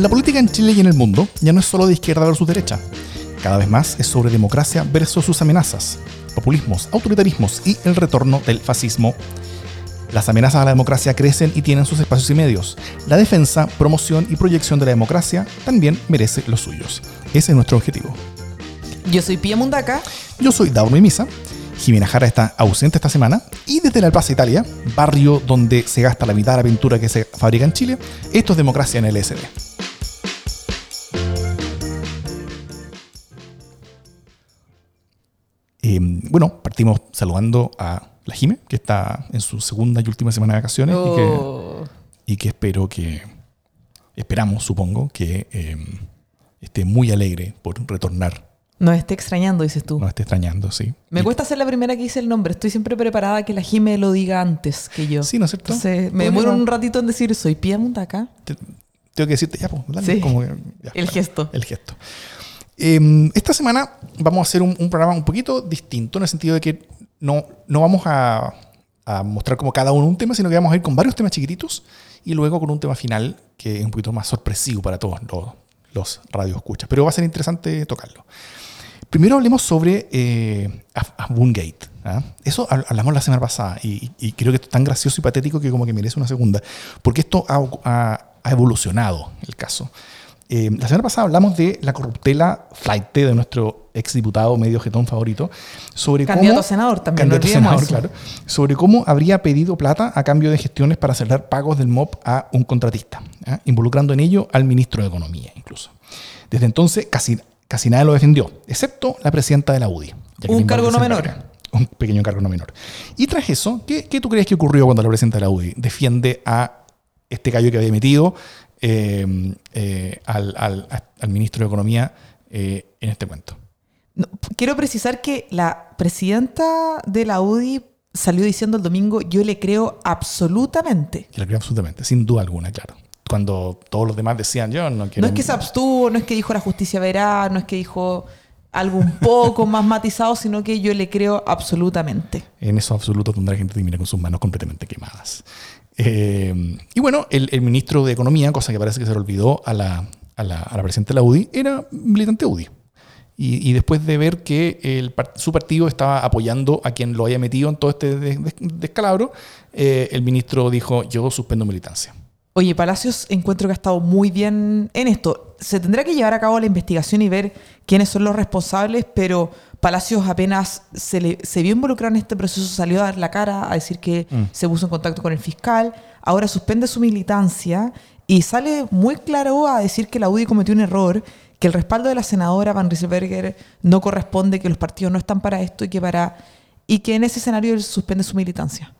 La política en Chile y en el mundo ya no es solo de izquierda versus derecha. Cada vez más es sobre democracia versus sus amenazas, populismos, autoritarismos y el retorno del fascismo. Las amenazas a la democracia crecen y tienen sus espacios y medios. La defensa, promoción y proyección de la democracia también merece los suyos. Ese es nuestro objetivo. Yo soy Pia Mundaca. Yo soy Dauro Misa. Jimena Jara está ausente esta semana. Y desde La Plaza Italia, barrio donde se gasta la mitad de la pintura que se fabrica en Chile, esto es Democracia en el SD. Eh, bueno, partimos saludando a la Jime, que está en su segunda y última semana de vacaciones y, que, Oh. y que espero que, esperamos, supongo, que eh, esté muy alegre por retornar. Nos esté extrañando, dices tú. Nos esté extrañando, sí. Me Y- cuesta ser la primera que dice el nombre. Estoy siempre preparada a que la Jime lo diga antes que yo. Sí, ¿no es cierto? Entonces, me demoro un ratito en decir, soy Pia Mundaca. te- tengo que decirte ya, pues, dale, Sí. como que- ya. El gesto. El gesto. Eh, esta semana vamos a hacer un, un programa un poquito distinto en el sentido de que no, no vamos a, a mostrar como cada uno un tema, sino que vamos a ir con varios temas chiquititos y luego con un tema final que es un poquito más sorpresivo para todos los, los radioescuchas. Pero va a ser interesante tocarlo. Primero hablemos sobre eh, Af- Afbungate. ¿ah? Eso hab- hablamos la semana pasada y, y creo que esto es tan gracioso y patético que como que merece una segunda, porque esto ha, ha- ha evolucionado el caso. Eh, la semana pasada hablamos de la corruptela flight de nuestro exdiputado medio jetón favorito sobre Candidato cómo a senador también, no candidato a olvidemos senador, eso. claro, sobre cómo habría pedido plata a cambio de gestiones para acelerar pagos del MOP a un contratista, involucrando en ello al ministro de Economía incluso. Desde entonces casi, casi nadie lo defendió, excepto la presidenta de la UDI. Un cargo no menor. Un pequeño cargo no menor. Y tras eso, ¿qué, qué tú crees que ocurrió cuando la presidenta de la UDI defiende a este gallo que había metido eh, eh, al, al- al ministro de Economía eh, en este cuento? No, quiero precisar que la presidenta de la UDI salió diciendo el domingo, yo le creo absolutamente. Que la creo absolutamente, sin duda alguna, claro. Cuando todos los demás decían, yo no quiero... No es que se abstuvo, no es que dijo la justicia verá, no es que dijo algo un poco más matizado, sino que yo le creo absolutamente. En eso absoluto donde la gente termina con sus manos completamente quemadas. Eh, y bueno, el, ministro de Economía, cosa que parece que se le olvidó a la, a la, presidenta de la UDI, era militante UDI. Y, después de ver que su partido estaba apoyando a quien lo haya metido en todo este des- des- descalabro, eh, el ministro dijo, yo suspendo militancia. Oye, Palacios encuentro que ha estado muy bien en esto. Se tendrá que llevar a cabo la investigación y ver quiénes son los responsables, pero Palacios apenas se, le- se vio involucrado en este proceso, salió a dar la cara, a decir que Mm. se puso en contacto con el fiscal, ahora suspende su militancia y sale muy claro a decir que la UDI cometió un error, que el respaldo de la senadora Van Rieselberger no corresponde, que los partidos no están para esto y que para y que en ese escenario él suspende su militancia.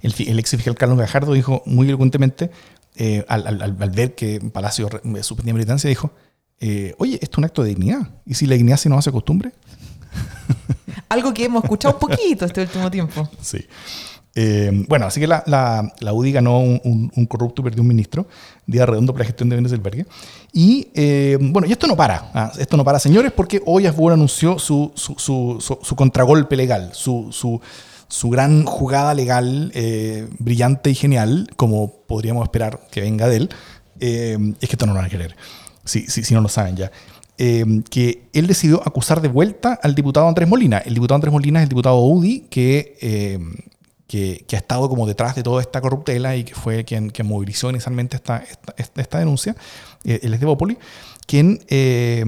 El, el ex fiscal Carlos Gajardo dijo muy elocuentemente, eh, al, al- al- al ver que Palacio re- suspendía militancia, dijo, eh, oye, esto es un acto de dignidad. ¿Y si la dignidad se nos hace costumbre? Algo que hemos escuchado un poquito este último tiempo. Sí. Eh, bueno, así que la, la, la UDI ganó un, un- un corrupto y perdió un ministro, día redondo para la gestión de bienes del albergue. Y eh, bueno, y esto no para, ah, esto no para, señores, porque hoy Asbun anunció su, su, su, su- su contragolpe legal, su, su, gran jugada legal eh, brillante y genial, como podríamos esperar que venga de él. Eh, es que esto no lo van a querer, si, si, si no lo saben ya. Eh, que él decidió acusar de vuelta al diputado Andrés Molina. El diputado Andrés Molina es el diputado UDI que, eh, que, que ha estado como detrás de toda esta corruptela y que fue quien, quien movilizó inicialmente esta, esta- esta denuncia. Eh, él es de Bópoli, quien eh,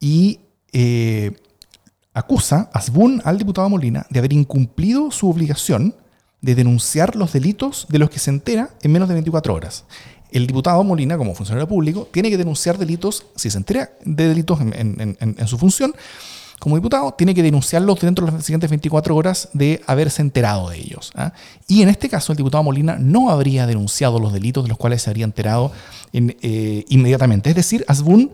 y eh, acusa a Asbun al diputado Molina de haber incumplido su obligación de denunciar los delitos de los que se entera en menos de 24 horas. El diputado Molina, como funcionario público, tiene que denunciar delitos, si se entera de delitos en, en- su función, como diputado, tiene que denunciarlos dentro de las siguientes 24 horas de haberse enterado de ellos. ¿ah? Y en este caso, el diputado Molina no habría denunciado los delitos de los cuales se habría enterado en, eh, inmediatamente. Es decir, Asbun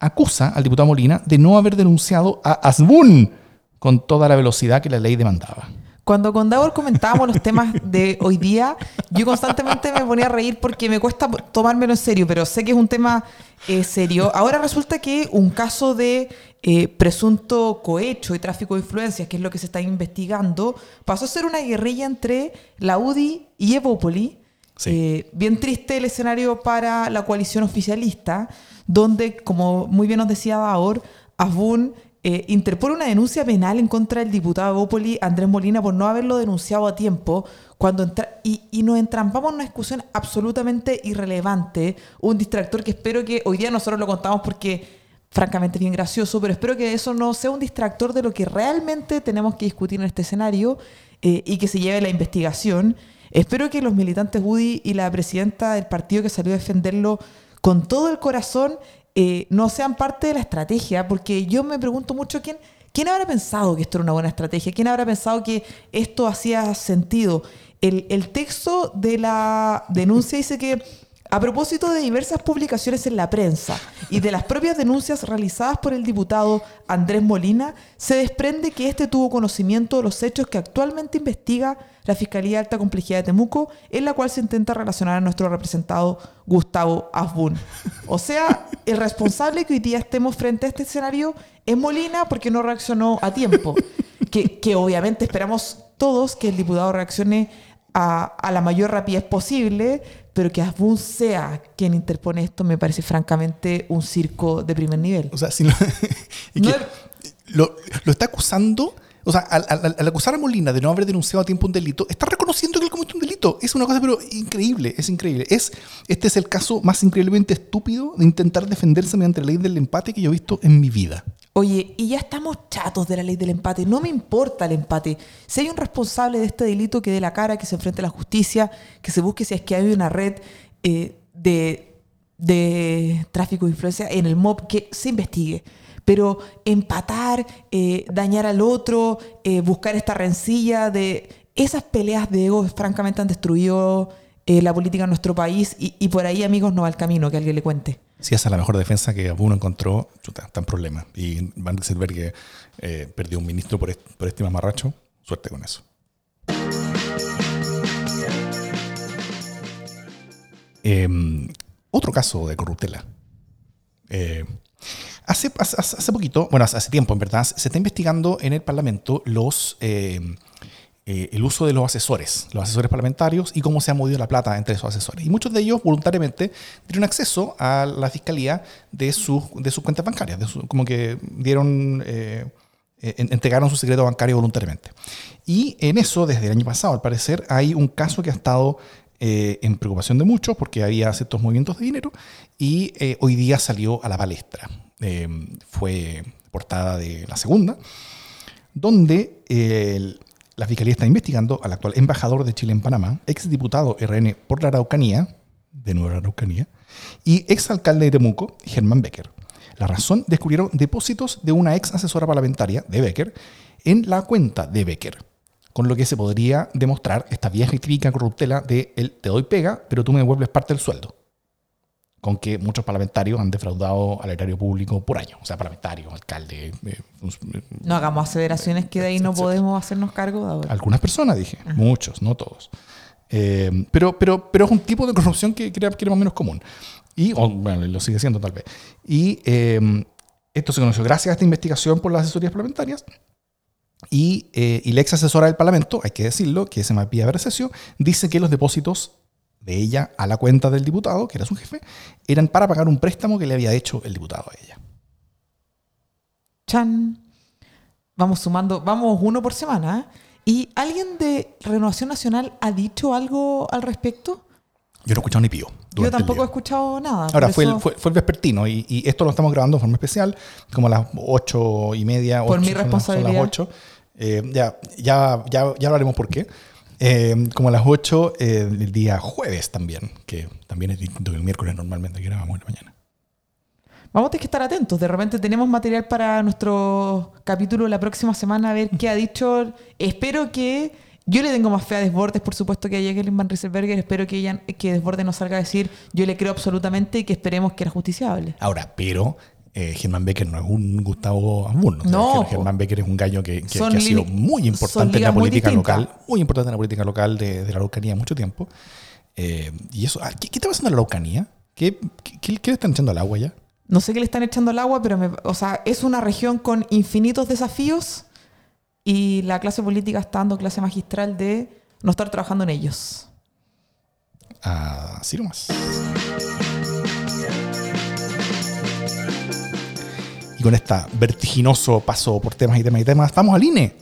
acusa al diputado Molina de no haber denunciado a Asbun con toda la velocidad que la ley demandaba. Cuando con Davor comentábamos los temas de hoy día, yo constantemente me ponía a reír porque me cuesta tomármelo en serio, pero sé que es un tema eh, serio. Ahora resulta que un caso de eh, presunto cohecho y tráfico de influencias, que es lo que se está investigando, pasó a ser una guerrilla entre la UDI y Evópoli. Eh, bien triste el escenario para la coalición oficialista, donde, como muy bien nos decía Daor, Asbun eh, interpone una denuncia penal en contra del diputado de Bópoli, Andrés Molina, por no haberlo denunciado a tiempo, cuando entra y, y nos entrampamos en una discusión absolutamente irrelevante, un distractor que espero que hoy día nosotros lo contamos porque francamente es bien gracioso, pero espero que eso no sea un distractor de lo que realmente tenemos que discutir en este escenario eh, y que se lleve la investigación. Espero que los militantes UDI y la presidenta del partido que salió a defenderlo con todo el corazón eh, no sean parte de la estrategia, porque yo me pregunto mucho quién, quién habrá pensado que esto era una buena estrategia, quién habrá pensado que esto hacía sentido. El, el texto de la denuncia dice que a propósito de diversas publicaciones en la prensa y de las propias denuncias realizadas por el diputado Andrés Molina, se desprende que este tuvo conocimiento de los hechos que actualmente investiga la Fiscalía de Alta Complejidad de Temuco, en la cual se intenta relacionar a nuestro representado Gustavo Asbun. O sea, el responsable que hoy día estemos frente a este escenario es Molina porque no reaccionó a tiempo. Que, que obviamente esperamos todos que el diputado reaccione a, a la mayor rapidez posible, pero que Asbun sea quien interpone esto me parece francamente un circo de primer nivel. O sea, si No que es- lo, lo está acusando. O sea, al, al- al acusar a Molina de no haber denunciado a tiempo un delito, está reconociendo que él cometió un delito. Es una cosa, pero increíble, es increíble. Es, este es el caso más increíblemente estúpido de intentar defenderse mediante la ley del empate que yo he visto en mi vida. Oye, y ya estamos chatos de la ley del empate. No me importa el empate. Si hay un responsable de este delito que dé la cara, que se enfrente a la justicia, que se busque si es que hay una red eh, de, de tráfico de influencia en el MOB, que se investigue. Pero empatar, eh, dañar al otro, eh, buscar esta rencilla de esas peleas de ego, francamente han destruido eh, la política en nuestro país y, y por ahí, amigos, no va el camino, que alguien le cuente. Si esa es la mejor defensa que uno encontró, chuta, está en problema. Y Van Rieselberg eh, perdió un ministro por, est- por este mamarracho. Suerte con eso. Em, otro caso de corruptela. Eh, hace, hace, hace poquito, bueno, hace tiempo en verdad, se está investigando en el Parlamento los, eh, eh, el uso de los asesores, los asesores parlamentarios y cómo se ha movido la plata entre esos asesores. Y muchos de ellos voluntariamente dieron acceso a la fiscalía de sus, de sus cuentas bancarias, como que dieron... eh, eh, en- entregaron su secreto bancario voluntariamente. Y en eso, desde el año pasado, al parecer, hay un caso que ha estado eh, en preocupación de muchos porque había ciertos movimientos de dinero y eh, hoy día salió a la palestra. Fue portada de la segunda, donde el- la Fiscalía está investigando al actual embajador de Chile en Panamá, exdiputado RN por la Araucanía, de nuevo la Araucanía, y exalcalde de Temuco, Germán Becker. La razón, descubrieron depósitos de una ex asesora parlamentaria de Becker en la cuenta de Becker, con lo que se podría demostrar esta vieja y típica corruptela de el te doy pega, pero tú me devuelves parte del sueldo. Con que muchos parlamentarios han defraudado al erario público por año. O sea, parlamentarios, alcalde, eh, fun- No hagamos aseveraciones que de ahí no podemos hacernos cargo de ahora. algunas personas, dije. Muchos, no todos. Eh, pero, pero, pero es un tipo de corrupción que, que era, que era más o menos común. Y, o, bueno, lo sigue siendo tal vez. Y eh, esto se conoció gracias a esta investigación por las asesorías parlamentarias. Y, eh, y la ex asesora del Parlamento, hay que decirlo, que es María Bercesio, dice que los depósitos de ella a la cuenta del diputado, que era su jefe, eran para pagar un préstamo que le había hecho el diputado a ella. Chan. Vamos sumando, vamos uno por semana. ¿eh? ¿Y alguien de Renovación Nacional ha dicho algo al respecto? Yo no he escuchado ni pío. Yo tampoco he escuchado nada. Ahora, fue eso- el, fue, fue el vespertino y, y esto lo estamos grabando de forma especial, como a las ocho y media. Por ocho, mi responsabilidad. Son las ocho. Eh, ya, ya, ya, ya hablaremos por qué. Eh, como a las 8 eh, el día jueves también, que también es distinto que el miércoles normalmente que grabamos en la mañana. Vamos a tener que estar atentos. De repente tenemos material para nuestro capítulo la próxima semana, a ver qué ha dicho. Espero que. Yo le tengo más fe a Desbordes, por supuesto, que a Jacqueline Van Rieselberger. Espero que, ella, que Desbordes nos salga a decir yo le creo absolutamente y que esperemos que era justiciable. Ahora, pero eh, Germán Becker no es un Gustavo Amun. No, Germán Becker es un gallo que, que- Son que ha sido muy importante en la muy política local, muy importante en la política local de, de la Araucanía mucho tiempo. Eh, y eso, ah, ¿qué, qué está pasando en la Araucanía? ¿Qué, qué, qué- qué le están echando al agua ya? No sé qué le están echando al agua, pero me- o sea, es una región con infinitos desafíos y la clase política está dando clase magistral de no estar trabajando en ellos. Así nomás. Y con este vertiginoso paso por temas y temas y temas, vamos al INE.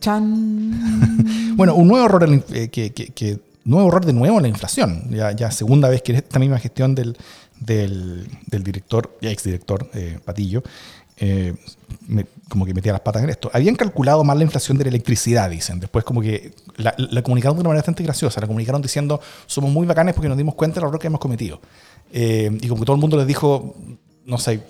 Chan. Bueno, un nuevo error, en- eh, que, que- que- nuevo error de nuevo en la inflación. Ya, ya segunda vez que esta misma gestión del, del, del director, ya exdirector eh, Patillo, eh, me- como que metía las patas en esto. Habían calculado mal la inflación de la electricidad, dicen. Después como que la, la comunicaron de una manera bastante graciosa. La comunicaron diciendo, somos muy bacanes porque nos dimos cuenta del error que hemos cometido. Eh, y como que todo el mundo les dijo, no sé,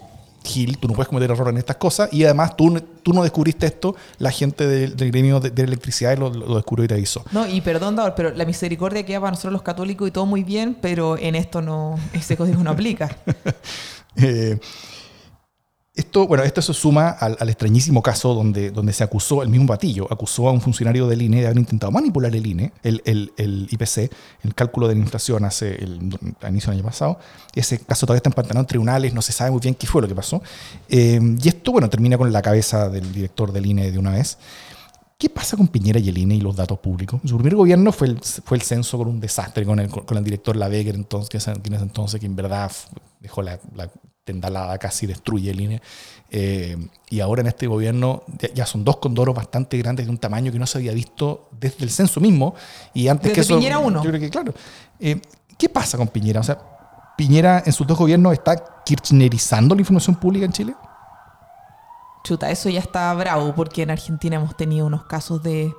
Gil, tú no puedes cometer error en estas cosas y además tú, tú no descubriste esto, la gente del, del gremio de, de electricidad lo, lo descubrió y te avisó. No, y perdón, Daur, pero la misericordia queda para nosotros los católicos y todo muy bien, pero en esto no, ese código no aplica. Eh, esto, bueno, esto se suma al, extrañísimo caso donde, donde se acusó, el mismo Patillo, acusó a un funcionario del INE de haber intentado manipular el INE, el, el- el IPC, el cálculo de la inflación hace el, a inicio del año pasado. Ese caso todavía está empantanado en tribunales, no se sabe muy bien qué fue lo que pasó. Eh, y esto, bueno, termina con la cabeza del director del INE de una vez. ¿Qué pasa con Piñera y el INE y los datos públicos? Su primer gobierno fue el, fue el censo con un desastre con el, con el director Laveguer, entonces, que, en ese entonces, que en verdad dejó la tendalada, casi destruye el INE. Eh, y ahora en este gobierno ya, son dos condoros bastante grandes de un tamaño que no se había visto desde el censo mismo. Y antes Desde que eso. Piñera uno. Yo creo que, claro. Eh, ¿Qué pasa con Piñera? O sea, ¿Piñera en sus dos gobiernos está kirchnerizando la información pública en Chile? Chuta, eso ya está bravo porque en Argentina hemos tenido unos casos de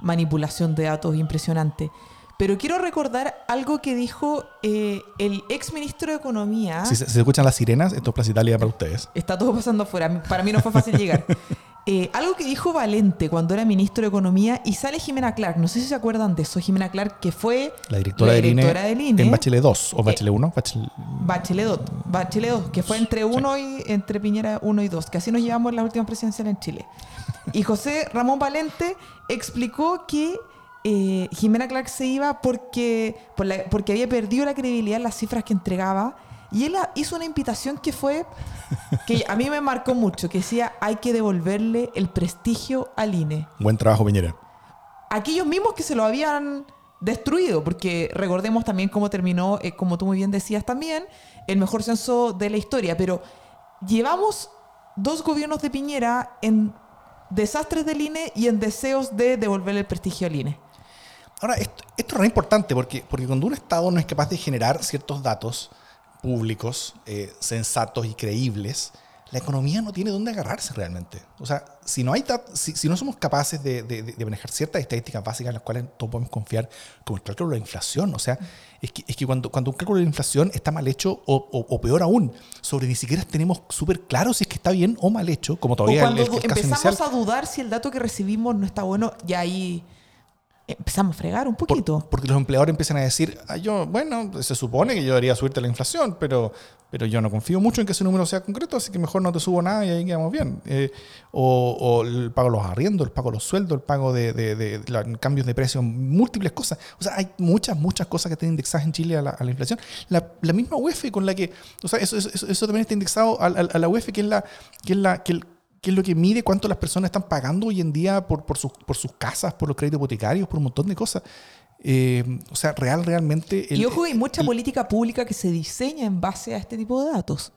manipulación de datos impresionante. Pero quiero recordar algo que dijo eh, el ex ministro de Economía. Si se, escuchan las sirenas, esto es Plaza Italia para ustedes. Está todo pasando afuera. Para mí no fue fácil llegar. Eh, algo que dijo Valente cuando era ministro de Economía y sale Jimena Clark. No sé si se acuerdan de eso. Jimena Clark, que fue La directora, la del, INE directora del INE. en Bachelet 2 o Bachelet 1. Bachelet, Bachelet 2, Bachelet 2, que fue entre uno y entre Piñera 1 y 2, que así nos llevamos en las últimas presidenciales en Chile. Y José Ramón Valente explicó que eh, Jimena Clark se iba porque, por la- porque había perdido la credibilidad en las cifras que entregaba. Y él hizo una invitación que fue, que a mí me marcó mucho, que decía, hay que devolverle el prestigio al INE Buen trabajo, Piñera. aquellos mismos que se lo habían destruido, porque recordemos también cómo terminó, eh, como tú muy bien decías también, el mejor censo de la historia, pero llevamos dos gobiernos de Piñera en desastres del INE y en deseos de devolverle el prestigio al INE. Ahora, esto, esto es re importante porque, porque cuando un Estado no es capaz de generar ciertos datos públicos, eh, sensatos y creíbles, la economía no tiene dónde agarrarse realmente. O sea, si no, hay si, si no somos capaces de, de- de manejar ciertas estadísticas básicas en las cuales todos podemos confiar, como el cálculo de la inflación, o sea, es que, es que cuando, cuando un cálculo de la inflación está mal hecho, o, o- o peor aún, sobre ni siquiera tenemos súper claro si es que está bien o mal hecho, como O todavía el, cuando el- el caso empezamos inicial. a dudar si el dato que recibimos no está bueno, ya ahí empezamos a fregar un Por- poquito. porque los empleadores empiezan a decir, "Ah, yo, bueno, se supone que yo debería subirte la inflación, pero, pero yo no confío mucho en que ese número sea concreto, así que mejor no te subo nada y ahí quedamos bien. Eh, o, o el pago de los arriendos, el pago de los sueldos, el pago de, de- de- de la- cambios de precio, múltiples cosas. O sea, hay muchas, muchas cosas que están indexadas en Chile a la, a la inflación. La, la misma UEF con la que, o sea, eso, eso, eso- eso también está indexado a, a- a la UEF, que es la, que es la, que el- que es lo que mide cuánto las personas están pagando hoy en día por, por, sus, por sus casas, por los créditos hipotecarios, por un montón de cosas. Eh, o sea, real, realmente... el- y ojo, hay mucha el- política pública que se diseña en base a este tipo de datos.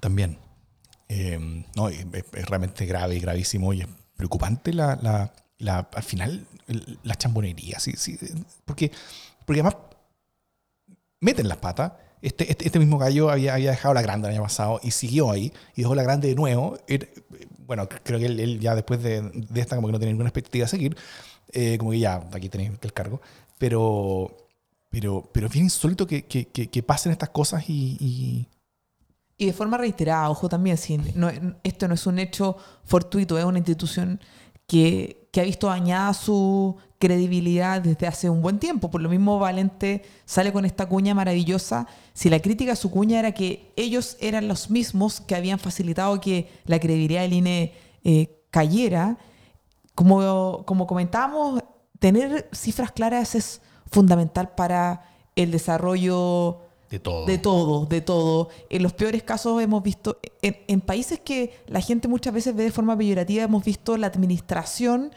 También. Eh, no, es, realmente grave gravísimo y es preocupante la, la- la- al final el- la chambonería. Sí, sí, porque, porque además meten las patas. Este, este, este mismo gallo había, había dejado la grande el año pasado y siguió ahí y dejó la grande de nuevo. Bueno, creo que él, ya después de, de esta como que no tiene ninguna expectativa de seguir. Eh, como que ya, aquí tenéis el cargo. Pero, pero, pero es bien insólito que, que, que- pasen estas cosas y- y Y de forma reiterada, ojo también, si no- esto no es un hecho fortuito, es una institución que, que ha visto dañada su credibilidad desde hace un buen tiempo. Por lo mismo, Valente sale con esta cuña maravillosa. Si la crítica a su cuña era que ellos eran los mismos que habían facilitado que la credibilidad del INE eh, cayera, como, como comentábamos, tener cifras claras es fundamental para el desarrollo de todo. de todo, de todo. En los peores casos hemos visto, en, países que la gente muchas veces ve de forma peyorativa, hemos visto la administración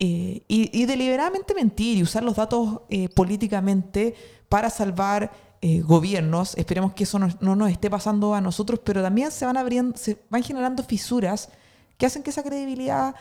eh, y, deliberadamente mentir y usar los datos eh, políticamente para salvar eh, gobiernos. Esperemos que eso no, no, nos esté pasando a nosotros, pero también se van, abriendo, se van generando fisuras que hacen que esa credibilidad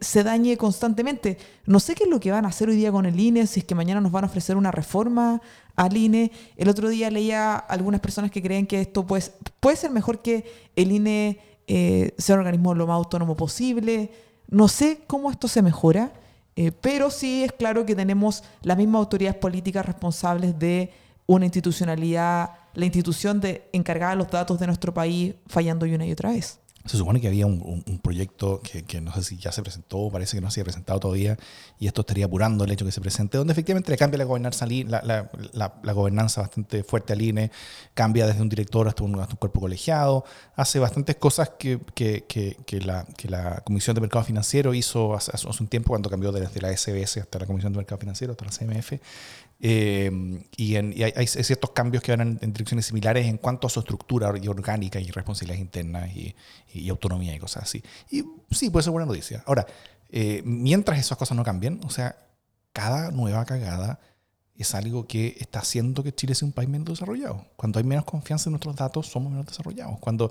se dañe constantemente. No sé qué es lo que van a hacer hoy día con el INE, si es que mañana nos van a ofrecer una reforma al INE. El otro día leía algunas personas que creen que esto pues, puede ser mejor que el INE eh, sea un organismo lo más autónomo posible. No sé cómo esto se mejora, eh, pero sí es claro que tenemos las mismas autoridades políticas responsables de una institucionalidad, la institución de encargada de los datos de nuestro país fallando una y otra vez. Se supone que había un, un, proyecto que, que, no sé si ya se presentó, parece que no se ha presentado todavía, y esto estaría apurando el hecho que se presente, donde efectivamente le cambia la gobernanza, la, la, la, la gobernanza bastante fuerte al INE, cambia desde un director hasta un, hasta un cuerpo colegiado, hace bastantes cosas que, que, que la Comisión de Mercado Financiero hizo hace, hace, un tiempo cuando cambió desde la SBS hasta la Comisión de Mercado Financiero, hasta la CMF, eh, y, en, y hay, hay, ciertos cambios que van en, en, direcciones similares en cuanto a su estructura y orgánica y responsabilidades internas y, y, autonomía y cosas así. Y sí, puede ser buena noticia. Ahora, eh, mientras esas cosas no cambien, o sea, cada nueva cagada es algo que está haciendo que Chile sea un país menos desarrollado. Cuando hay menos confianza en nuestros datos, somos menos desarrollados. Cuando,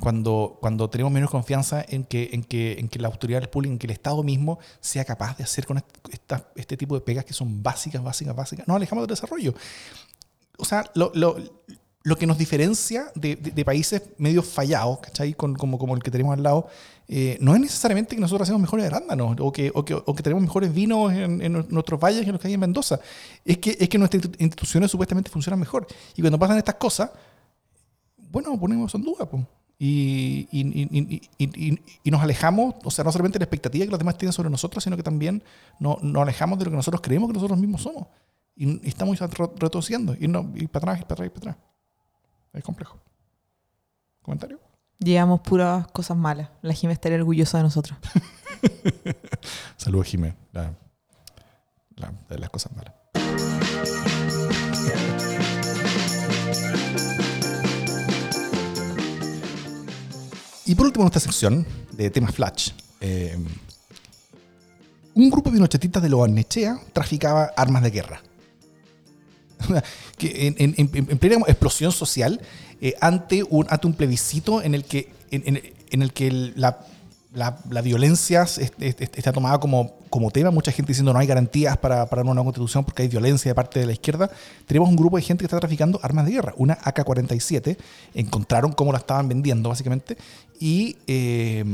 cuando, cuando tenemos menos confianza en que, en, que, en que la autoridad pública, en que el Estado mismo sea capaz de hacer con esta, este tipo de pegas que son básicas, básicas, básicas, nos alejamos del desarrollo. O sea, lo, lo que nos diferencia de, de, de, países medio fallados, ¿cachai? Con, como, el que tenemos al lado, eh, no es necesariamente que nosotros hacemos mejores arándanos o que, o que, o que tenemos mejores vinos en, en, nuestros valles que los que hay en Mendoza. Es que, es que nuestras instituciones supuestamente funcionan mejor. Y cuando pasan estas cosas, bueno, ponemos en duda, pues. Y, y, y, y, nos alejamos, o sea, no solamente de la expectativa que los demás tienen sobre nosotros, sino que también no, nos alejamos de lo que nosotros creemos que nosotros mismos somos. Y, estamos retrocediendo, y, no, y para atrás, y para atrás, y para atrás. Es complejo. ¿Comentario? Llevamos puras cosas malas. La Jimé estaría orgullosa de nosotros. Saludos, Jimé. La, la, de las cosas malas. Y por último, en esta sección de temas flash. Eh, un grupo de nochetistas de Loanechea traficaba armas de guerra. que en, en, en, plena explosión social eh, ante, un, ante un plebiscito en el que, en, el que la, la, la, violencia está tomada como, como tema, mucha gente diciendo no hay garantías para, para una nueva constitución porque hay violencia de parte de la izquierda, tenemos un grupo de gente que está traficando armas de guerra, una AK-47, encontraron cómo la estaban vendiendo básicamente, eh,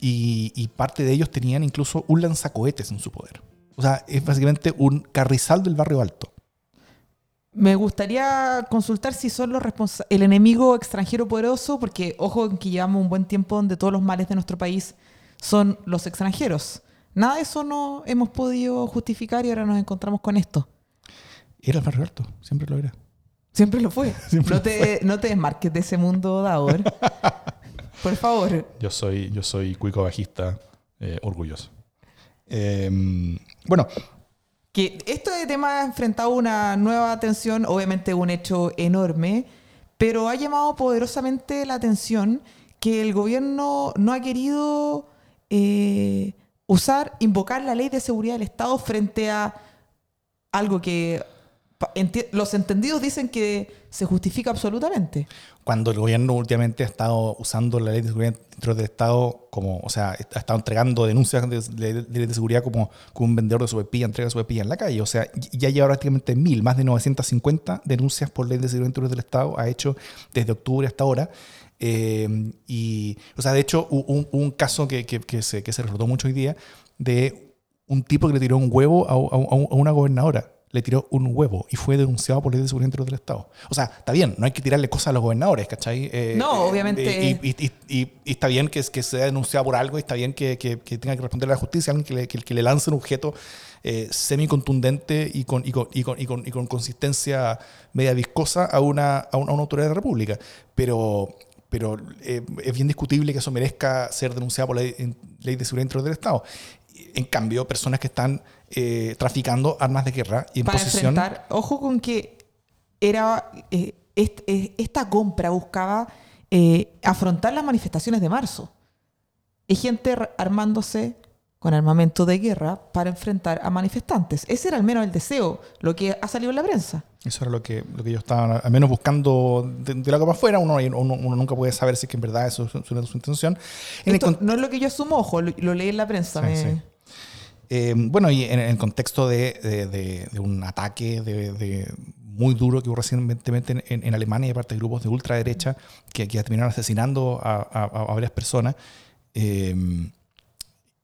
y, y parte de ellos tenían incluso un lanzacohetes en su poder. O sea, es básicamente un carrizal del barrio alto. Me gustaría consultar si son los el enemigo extranjero poderoso, porque ojo que llevamos un buen tiempo donde todos los males de nuestro país son los extranjeros. Nada de eso no hemos podido justificar y ahora nos encontramos con esto. Era el barrio alto, siempre lo era. Siempre lo fue. Siempre no, te, fue. no te desmarques de ese mundo de ahora. Por favor. Yo soy, yo soy cuico bajista eh, orgulloso. Eh, bueno, que este tema ha enfrentado una nueva tensión, obviamente un hecho enorme, pero ha llamado poderosamente la atención que el gobierno no ha querido eh, usar, invocar la ley de seguridad del Estado frente a algo que los entendidos dicen que se justifica absolutamente. Cuando el gobierno últimamente ha estado usando la ley de seguridad dentro del Estado como, o sea, ha estado entregando denuncias de, de, de, seguridad como, un vendedor de sobrepilla entrega sobrepilla en la calle. O sea, ya lleva prácticamente mil, más de 950 denuncias por ley de seguridad dentro del Estado, ha hecho desde octubre hasta ahora. Eh, y, o sea, de hecho, un, un caso que, que, se, que se recordó mucho hoy día de un tipo que le tiró un huevo a una gobernadora le tiró un huevo y fue denunciado por ley de seguridad interior del Estado. O sea, está bien, no hay que tirarle cosas a los gobernadores, ¿cachai? Eh, no, obviamente. Eh, y, y, y, y, está bien que, que sea denunciado por algo y está bien que, que, que tenga que responder a la justicia, alguien que le, que, que le lance un objeto eh, semi-contundente y con, y, con, y, con, y, con, y con consistencia media viscosa a una, a una, a una autoridad de la República. Pero, pero eh, es bien discutible que eso merezca ser denunciado por la ley, ley de seguridad interior del Estado. En cambio, personas que están eh, traficando armas de guerra y en Para posesión. Enfrentar, ojo con que era eh, est, eh, esta compra buscaba eh, afrontar las manifestaciones de marzo. Hay gente armándose con armamento de guerra para enfrentar a manifestantes. Ese era al menos el deseo, lo que ha salido en la prensa. Eso era lo que, lo que yo estaba al menos buscando de, la capa afuera. Uno, uno, nunca puede saber si es que en verdad eso es su, intención. no es lo que yo asumo, ojo, lo, leí en la prensa. Eh, bueno, y en, el contexto de, un ataque de, muy duro que hubo recientemente en, Alemania de parte de grupos de ultraderecha que, que terminaron asesinando a, varias personas. Eh,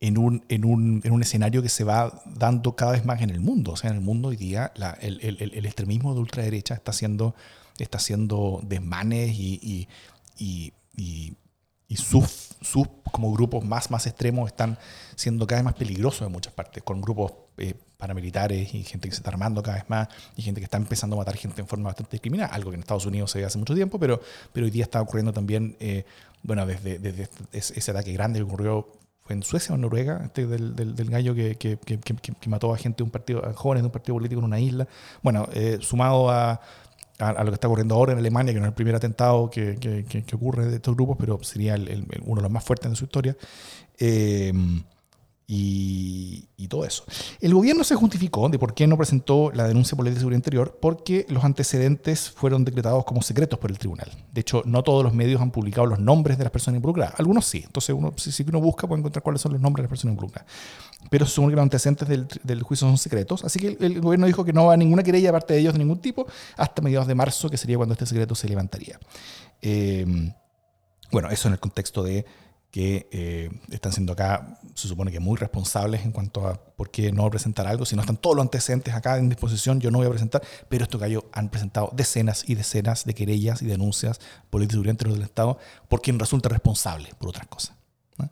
en un, en, un, en un, escenario que se va dando cada vez más en el mundo. O sea, en el mundo hoy día el, extremismo de ultraderecha está haciendo, desmanes y sus, sus, como grupos más, más extremos están siendo cada vez más peligrosos en muchas partes, con grupos eh, paramilitares y gente que se está armando cada vez más y gente que está empezando a matar gente en forma bastante criminal, algo que en Estados Unidos se ve hace mucho tiempo, pero, pero hoy día está ocurriendo también, eh, bueno, desde, desde ese ataque grande que ocurrió en Suecia o en Noruega, este del, del, gallo que, que, que, que, mató a gente de un partido, jóvenes de un partido político en una isla. Bueno, eh, sumado a, a, lo que está ocurriendo ahora en Alemania, que no es el primer atentado que, ocurre de estos grupos, pero sería el, uno de los más fuertes de su historia. Eh, y, todo eso. El gobierno se justificó de por qué no presentó la denuncia por ley de seguridad interior, porque los antecedentes fueron decretados como secretos por el tribunal. De hecho, no todos los medios han publicado los nombres de las personas involucradas. Algunos sí. Entonces, uno, si, uno busca, puede encontrar cuáles son los nombres de las personas involucradas. Pero se que los antecedentes del, juicio son secretos. Así que el, gobierno dijo que no va a ninguna querella aparte de ellos de ningún tipo hasta mediados de marzo, que sería cuando este secreto se levantaría. Eh, bueno, eso en el contexto de que eh, están siendo acá, se supone que muy responsables en cuanto a por qué no presentar algo. Si no están todos los antecedentes acá en disposición, yo no voy a presentar. Pero estos gallos han presentado decenas y decenas de querellas y denuncias por el del Estado por quien resulta responsable por otras cosas.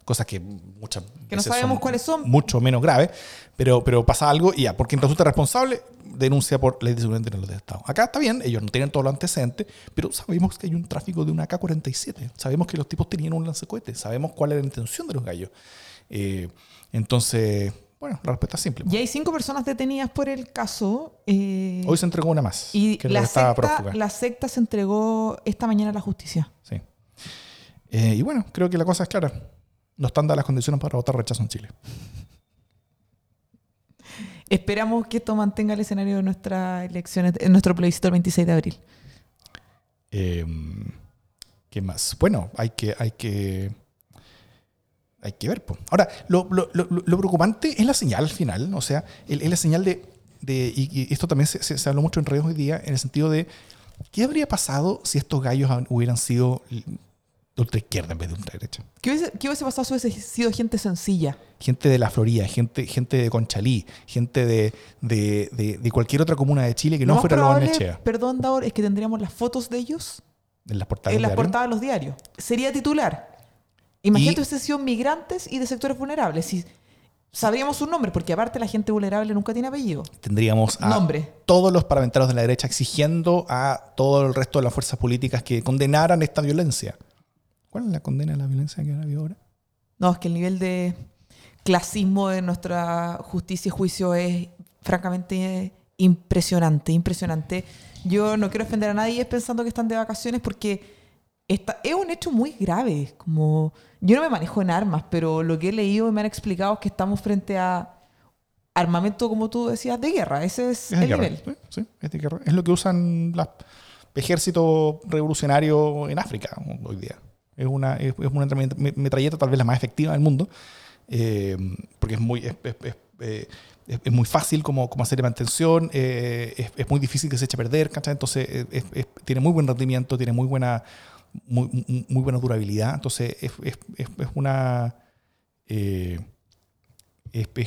Cosas que muchas que no sabemos cuáles son. Mucho menos graves, pero, pero pasa algo y ya, por quien resulta responsable, denuncia por ley de seguridad interior del Estado. Acá está bien, ellos no tienen todos los antecedentes, pero sabemos que hay un tráfico de una AK-47. Sabemos que los tipos tenían un lanzacohete. Sabemos cuál era la intención de los gallos. Eh, entonces, bueno, la respuesta es simple. Y hay cinco personas detenidas por el caso. Eh, Hoy se entregó una más. Y la, secta, la secta se entregó esta mañana a la justicia. Sí. Eh, y bueno, creo que la cosa es clara. No están dadas las condiciones para votar rechazo en Chile. Esperamos que esto mantenga el escenario de nuestras elecciones, en nuestro plebiscito el 26 de abril. Em, ¿Qué más? Bueno, hay que, hay que, hay que ver. Ahora, lo, preocupante es la señal al final. O sea, es la señal de, y, esto también se, se, habló mucho en redes hoy día, en el sentido de, ¿qué habría pasado si estos gallos hubieran sido ultra izquierda en vez de ultra derecha. ¿Qué hubiese, pasado si hubiese sido gente sencilla? Gente de la Florida, gente, gente de Conchalí, gente de, de, cualquier otra comuna de Chile que no, fuera lo Barnechea. Perdón, Daur, es que tendríamos las fotos de ellos en las portadas, en las portadas de los diarios. Sería titular. Imagínate que hubiesen sido migrantes y de sectores vulnerables. Si sabríamos su nombre, porque aparte la gente vulnerable nunca tiene apellido. Tendríamos a todos los parlamentarios de la derecha exigiendo a todo el resto de las fuerzas políticas que condenaran esta violencia. ¿Cuál es la condena de la violencia que hay ahora? No, es que el nivel de clasismo de nuestra justicia y juicio es francamente impresionante, impresionante. Yo no quiero ofender a nadie pensando que están de vacaciones porque esta, es un hecho muy grave. Como, yo no me manejo en armas, pero lo que he leído y me han explicado es que estamos frente a armamento, como tú decías, de guerra. Ese es, el nivel. Sí, es de guerra. Es lo que usan los ejércitos revolucionarios en África hoy día. Es una, es, una metralleta tal vez la más efectiva del mundo, eh, porque es muy, es, eh, muy fácil como, como hacer mantención, eh, es, muy difícil que se eche a perder, Entonces tiene muy buen rendimiento, tiene muy buena, muy, muy buena durabilidad, entonces es, una... es,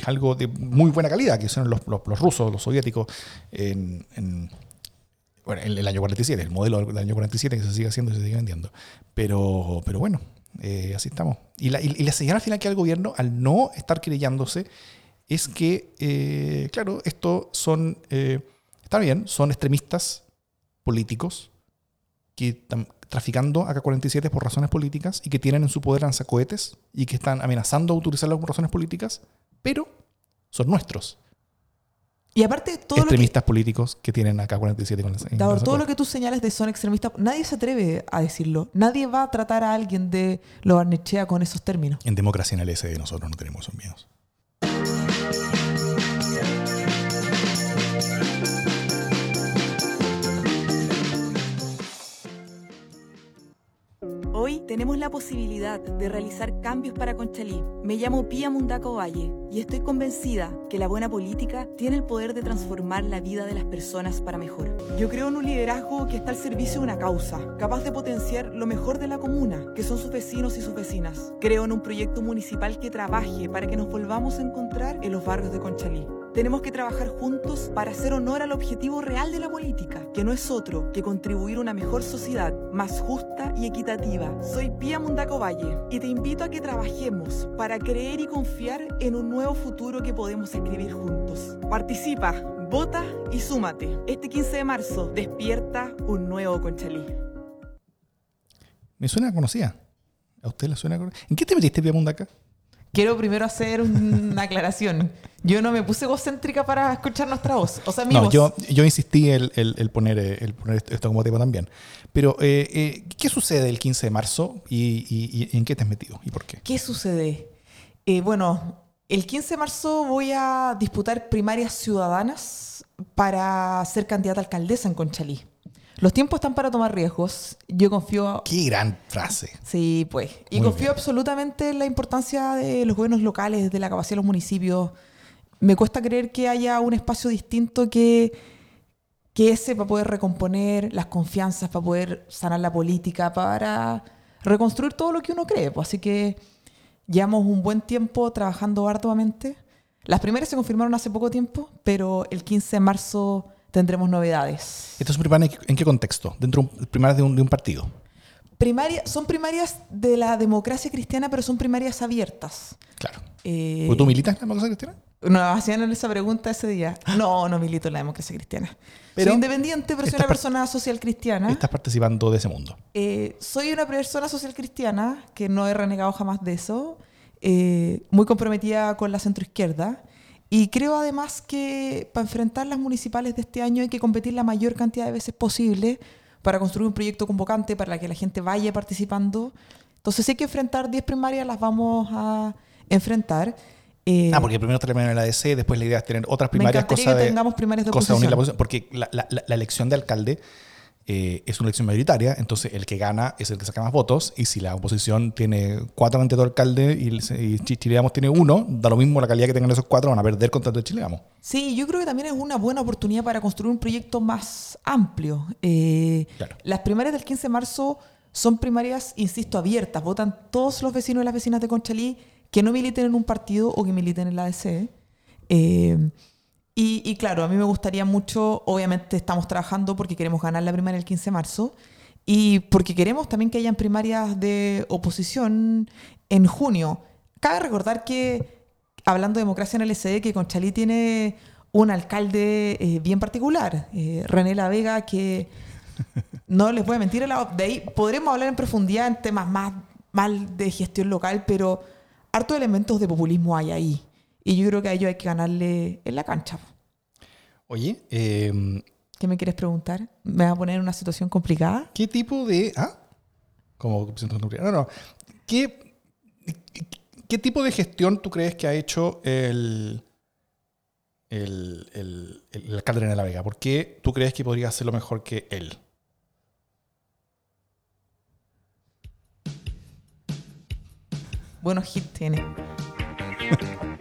algo de muy buena calidad, que son los, los, rusos, los soviéticos, en, bueno, el, el, año 47, el modelo del año 47 que se sigue haciendo y se sigue vendiendo. Pero, pero bueno, eh, así estamos. Y la, y, la, señal al final que da el gobierno, al no estar querellándose, es que, eh, claro, esto son, eh, está bien, son extremistas políticos que están traficando AK-47 por razones políticas y que tienen en su poder lanzacohetes y que están amenazando a utilizarlos por razones políticas, pero son nuestros. Y aparte, todo extremistas políticos que tienen acá 47 con Todo lo que tú señales de son extremistas, nadie se atreve a decirlo. Nadie va a tratar a alguien de lo Barnechea con esos términos. En democracia en el SD nosotros no tenemos esos miedos. Tenemos la posibilidad de realizar cambios para Conchalí. Me llamo Pía Mundaco Valle y estoy convencida que la buena política tiene el poder de transformar la vida de las personas para mejor. Yo creo en un liderazgo que está al servicio de una causa, capaz de potenciar lo mejor de la comuna, que son sus vecinos y sus vecinas. Creo en un proyecto municipal que trabaje para que nos volvamos a encontrar en los barrios de Conchalí. Tenemos que trabajar juntos para hacer honor al objetivo real de la política, que no es otro que contribuir a una mejor sociedad, más justa y equitativa. Soy Pía Mundaco Valle y te invito a que trabajemos para creer y confiar en un nuevo futuro que podemos escribir juntos. Participa, vota y súmate. Este 15 de marzo despierta un nuevo Conchalí. Me suena conocida. ¿A usted le suena conocida? ¿En qué te metiste, Pía Mundaca? Quiero primero hacer una aclaración. Yo no me puse egocéntrica para escuchar nuestra voz. O sea, mi No, voz. yo, yo insistí en el, el poner, eh, el poner esto como tema también. Pero, eh, eh, ¿qué sucede el 15 de marzo y, y- y en qué te has metido y por qué? ¿Qué sucede? Eh, bueno, el 15 de marzo voy a disputar primarias ciudadanas para ser candidata a alcaldesa en Conchalí. Los tiempos están para tomar riesgos. Yo confío Qué gran frase. Sí, pues. Y Muy confío bien. absolutamente en la importancia de los gobiernos locales, de la capacidad de los municipios. Me cuesta creer que haya un espacio distinto que, que ese para poder recomponer las confianzas, para poder sanar la política, para reconstruir todo lo que uno cree. Pues. Así que llevamos un buen tiempo trabajando arduamente. Las primeras se confirmaron hace poco tiempo, pero el 15 de marzo tendremos novedades. ¿Estas primarias en qué contexto? ¿Dentro de un- primarias de un, de un partido? Primaria, son primarias de la democracia cristiana, pero son primarias abiertas. Claro. Eh, ¿Porque ¿Tú militas en la democracia cristiana? nos hacían esa pregunta ese día. No, no milito en la democracia cristiana. Pero soy independiente, pero soy una persona social cristiana. Estás participando de ese mundo. Eh, soy una persona social cristiana, que no he renegado jamás de eso, eh, muy comprometida con la centroizquierda. Y creo además que para enfrentar las municipales de este año hay que competir la mayor cantidad de veces posible para construir un proyecto convocante para que la gente vaya participando. Entonces, hay que enfrentar 10 primarias, las vamos a enfrentar. Eh, ah, porque primero está la ADC, después la idea es tener otras Me primarias, encantaría cosa que de, tengamos primarias de cosa de unir la oposición. oposición. Porque la- la- la elección de alcalde eh, es una elección mayoritaria, entonces el que gana es el que saca más votos, y si la oposición tiene cuatro candidatos a alcalde y, y Chi- Chile Vamos tiene uno, da lo mismo la calidad que tengan esos cuatro, van a perder contra el de Chile Vamos. Sí, yo creo que también es una buena oportunidad para construir un proyecto más amplio. Eh, Claro. Las primarias del 15 de marzo son primarias, insisto, abiertas. Votan todos los vecinos y las vecinas de Conchalí que no militen en un partido o que militen en la ADC. Eh, y, y claro, a mí me gustaría mucho, obviamente estamos trabajando porque queremos ganar la primaria el 15 de marzo y porque queremos también que hayan primarias de oposición en junio. Cabe recordar que, hablando de democracia en el SD, que Conchalí tiene un alcalde eh, bien particular, eh, René La Vega, que no les voy a mentir, la- de ahí podremos hablar en profundidad en temas más, más de gestión local, pero hartos elementos de populismo hay ahí. Y yo creo que a ellos hay que ganarle en la cancha. Oye, eh, ¿Qué me quieres preguntar? ¿Me vas a poner en una situación complicada? ¿qué tipo de... Ah, como No, no. ¿Qué, ¿Qué tipo de gestión tú crees que ha hecho el, el, el, el alcalde de La Vega? ¿Por qué tú crees que podría hacerlo mejor que él? Buenos hits tiene.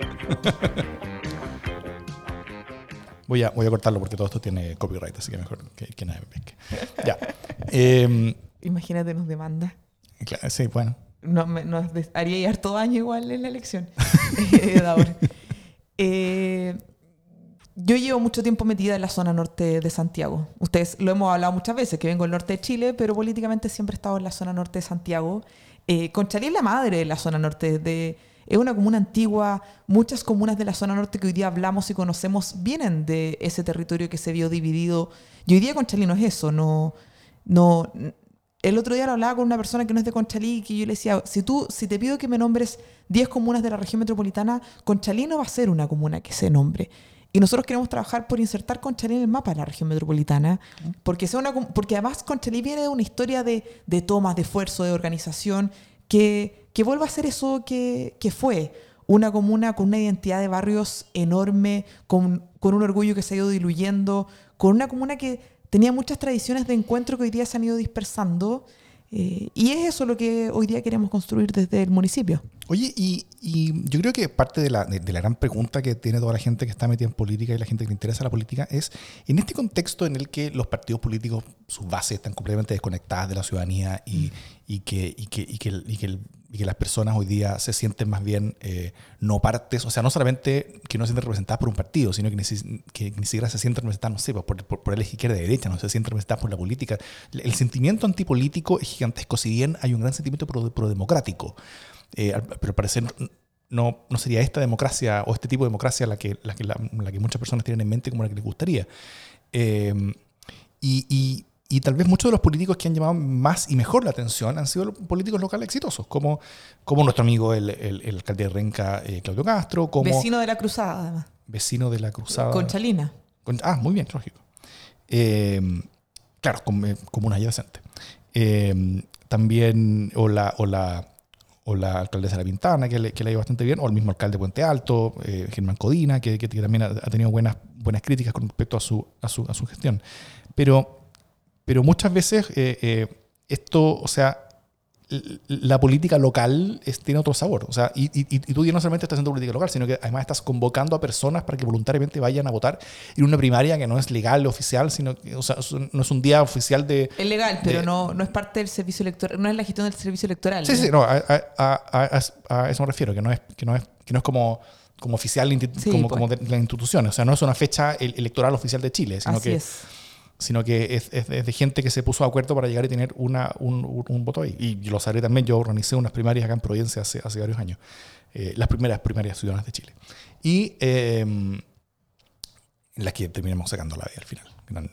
Voy a, voy a cortarlo porque todo esto tiene copyright, así que mejor que, que nadie me pesque. Ya. Eh, Imagínate, nos demanda. claro, sí, bueno. Nos des- haría harto daño igual en la elección. Eh. Eh, yo llevo mucho tiempo metida en la zona norte de Santiago. Ustedes lo hemos hablado muchas veces, que vengo del norte de Chile, pero políticamente siempre he estado en la zona norte de Santiago. Eh, Conchalí es la madre de la zona norte. De, es una comuna antigua. Muchas comunas de la zona norte que hoy día hablamos y conocemos vienen de ese territorio que se vio dividido. Y hoy día Conchalí no es eso. No, no, el otro día lo hablaba con una persona que no es de Conchalí y que yo le decía, si tú, si te pido que me nombres 10 comunas de la región metropolitana, Conchalí no va a ser una comuna que se nombre. Y nosotros queremos trabajar por insertar Conchalí en el mapa de la región metropolitana, porque, sea una, porque además Conchalí viene de una historia de, de tomas, de esfuerzo, de organización, que, que vuelva a ser eso que, que fue. Una comuna con una identidad de barrios enorme, con, con un orgullo que se ha ido diluyendo, con una comuna que tenía muchas tradiciones de encuentro que hoy día se han ido dispersando. Eh, y es eso lo que hoy día queremos construir desde el municipio. Oye, y, y yo creo que parte de la, de, de la, gran pregunta que tiene toda la gente que está metida en política y la gente que le interesa la política es, en este contexto en el que los partidos políticos, sus bases están completamente desconectadas de la ciudadanía y, mm. y, que, y, que, que, y que las personas hoy día se sienten más bien eh, no partes, o sea, no solamente que no se sienten representadas por un partido, sino que ni, que ni siquiera se sienten representadas, no sé, por, por, por el izquierda y derecha, no se sienten representadas por la política. El sentimiento antipolítico es gigantesco, si bien hay un gran sentimiento pro. Eh, pero parecer no, no, sería esta democracia o este tipo de democracia la que, la que, la, la que muchas personas tienen en mente como la que les gustaría. Eh, y, y, y, tal vez muchos de los políticos que han llamado más y mejor la atención han sido los políticos locales exitosos, como, como nuestro amigo el, el, el alcalde de Renca, eh, Claudio Castro. Como vecino de la Cruzada, además. Vecino de la Cruzada. Conchalina. Con, ah, muy bien, lógico. Eh, claro, como, como una adyacente. Eh, también, o la, o la o la alcaldesa de La Pintana, que le, que le ha ido bastante bien, o el mismo alcalde de Puente Alto, eh, Germán Codina, que, que, que también ha, ha, tenido buenas, buenas críticas con respecto a su, a su, a su gestión. Pero, pero muchas veces eh, eh, esto, o sea, la política local es, tiene otro sabor. O sea, y, y, y, tú ya no solamente estás haciendo política local, sino que además estás convocando a personas para que voluntariamente vayan a votar en una primaria que no es legal, oficial, sino que o sea, no es un día oficial de... Es legal, de, pero no, no es parte del servicio electoral, no es la gestión del servicio electoral. Sí, ¿no? sí, no, a, a, a, eso me refiero, que no es, que no es, que no es como como oficial sí, como, pues. como de la institución. O sea, no es una fecha electoral oficial de Chile, sino Así que es sino que es, es, de gente que se puso de acuerdo para llegar y tener una, un, un, voto ahí. Y lo sabré también, yo organicé unas primarias acá en Providencia hace, hace varios años, eh, las primeras primarias ciudadanas de Chile. Y eh, en las que terminamos sacando la vida al final. Gran,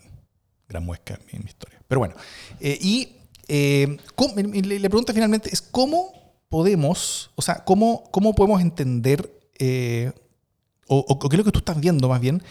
gran muesca en mi historia. Pero bueno, eh, y ¿cómo, le, le pregunta finalmente es cómo podemos, o sea, cómo, cómo podemos entender, o, o qué es lo que tú estás viendo más bien,